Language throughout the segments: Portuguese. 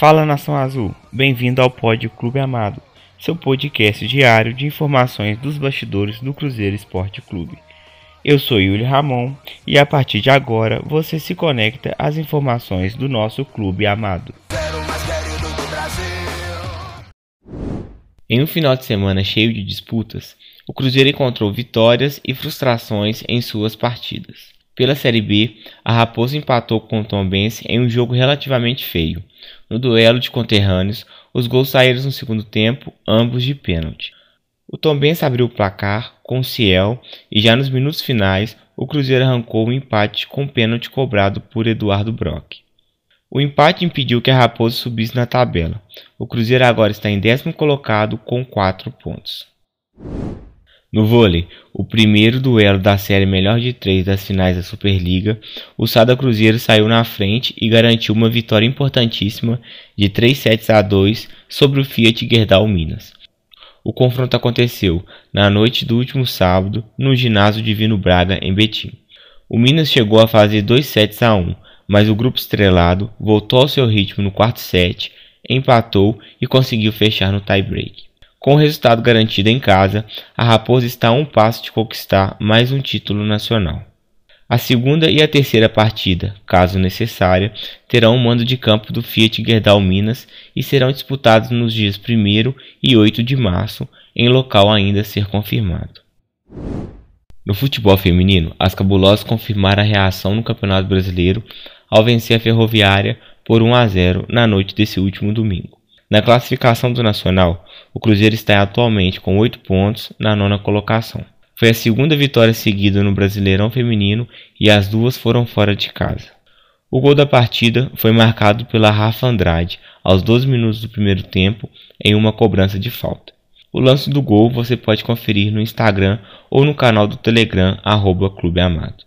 Fala Nação Azul, bem-vindo ao Pod Clube Amado, seu podcast diário de informações dos bastidores do Cruzeiro Esporte Clube. Eu sou Yuli Ramon e a partir de agora você se conecta às informações do nosso clube amado. Em um final de semana cheio de disputas, o Cruzeiro encontrou vitórias e frustrações em suas partidas. Pela Série B, a Raposa empatou com o Tombense em um jogo relativamente feio. No duelo de conterrâneos, os gols saíram no segundo tempo, ambos de pênalti. O Tombense abriu o placar com o Ciel e já nos minutos finais o Cruzeiro arrancou o um empate com pênalti cobrado por Eduardo Brock. O empate impediu que a Raposa subisse na tabela. O Cruzeiro agora está em décimo colocado com 4 pontos. No vôlei, o primeiro duelo da série melhor de três das finais da Superliga, o Sada Cruzeiro saiu na frente e garantiu uma vitória importantíssima de 3 sets a 2 sobre o Fiat Gerdau Minas. O confronto aconteceu na noite do último sábado no ginásio Divino Braga em Betim. O Minas chegou a fazer 2 sets a 1, mas o grupo estrelado voltou ao seu ritmo no quarto set, empatou e conseguiu fechar no tie-break. Com o resultado garantido em casa, a Raposa está a um passo de conquistar mais um título nacional. A segunda e a terceira partida, caso necessária, terão o mando de campo do Fiat Gerdau Minas e serão disputados nos dias 1 e 8 de março, em local ainda a ser confirmado. No futebol feminino, as cabulosas confirmaram a reação no Campeonato Brasileiro ao vencer a Ferroviária por 1 a 0 na noite desse último domingo. Na classificação do Nacional, o Cruzeiro está atualmente com 8 pontos na nona colocação. Foi a segunda vitória seguida no Brasileirão Feminino e as duas foram fora de casa. O gol da partida foi marcado pela Rafa Andrade aos 12 minutos do primeiro tempo em uma cobrança de falta. O lance do gol você pode conferir no Instagram ou no canal do Telegram arroba Clube Amado.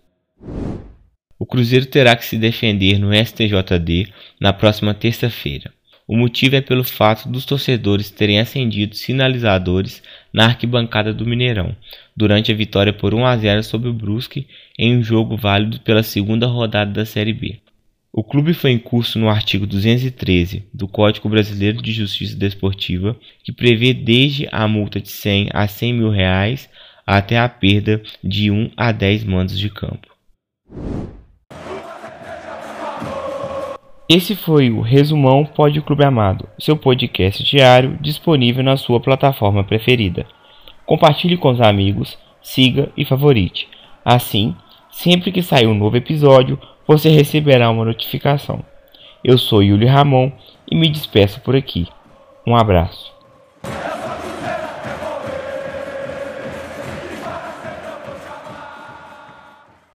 O Cruzeiro terá que se defender no STJD na próxima terça-feira. O motivo é pelo fato dos torcedores terem acendido sinalizadores na arquibancada do Mineirão durante a vitória por 1 a 0 sobre o Brusque em um jogo válido pela segunda rodada da Série B. O clube foi em curso no artigo 213 do Código Brasileiro de Justiça Desportiva, que prevê desde a multa de 100 a 100 mil reais até a perda de 1 a 10 mandos de campo. Esse foi o Resumão Pod Clube Amado, seu podcast diário disponível na sua plataforma preferida. Compartilhe com os amigos, siga e favorite. Assim, sempre que sair um novo episódio, você receberá uma notificação. Eu sou Yuli Ramon e me despeço por aqui. Um abraço.